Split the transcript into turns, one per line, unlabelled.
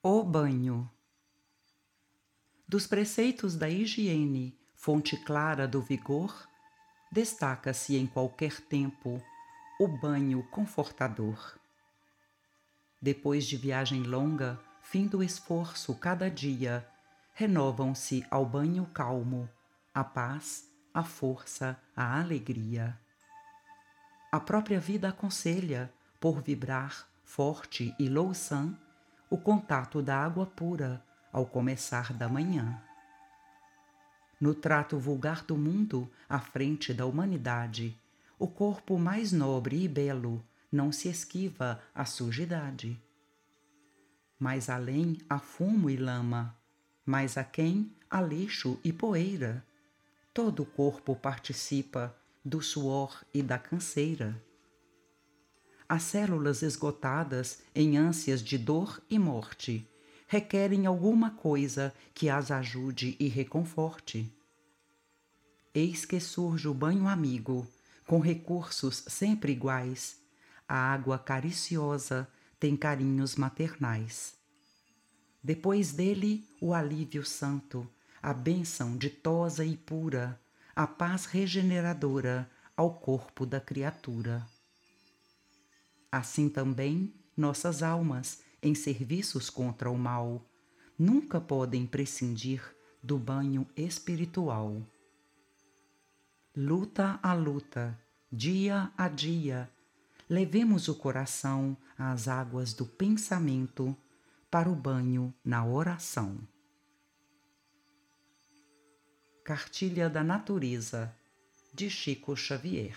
O banho. Dos preceitos da higiene, fonte clara do vigor, destaca-se em qualquer tempo o banho confortador. Depois de viagem longa, fim do esforço cada dia, renovam-se ao banho calmo a paz, a força, a alegria. A própria vida aconselha, por vibrar forte e louçã, o contato da água pura ao começar da manhã. No trato vulgar do mundo, à frente da humanidade, o corpo mais nobre e belo não se esquiva à sujidade. Mais além há fumo e lama, mais aquém há lixo e poeira. Todo o corpo participa do suor e da canseira as células esgotadas em ânsias de dor e morte requerem alguma coisa que as ajude e reconforte. Eis que surge o banho amigo, com recursos sempre iguais. A água cariciosa tem carinhos maternais. Depois dele, o alívio santo, a bênção ditosa e pura, a paz regeneradora ao corpo da criatura. Assim também nossas almas, em serviços contra o mal, nunca podem prescindir do banho espiritual. Luta a luta, dia a dia, levemos o coração às águas do pensamento para o banho na oração. Cartilha da Natureza, de Chico Xavier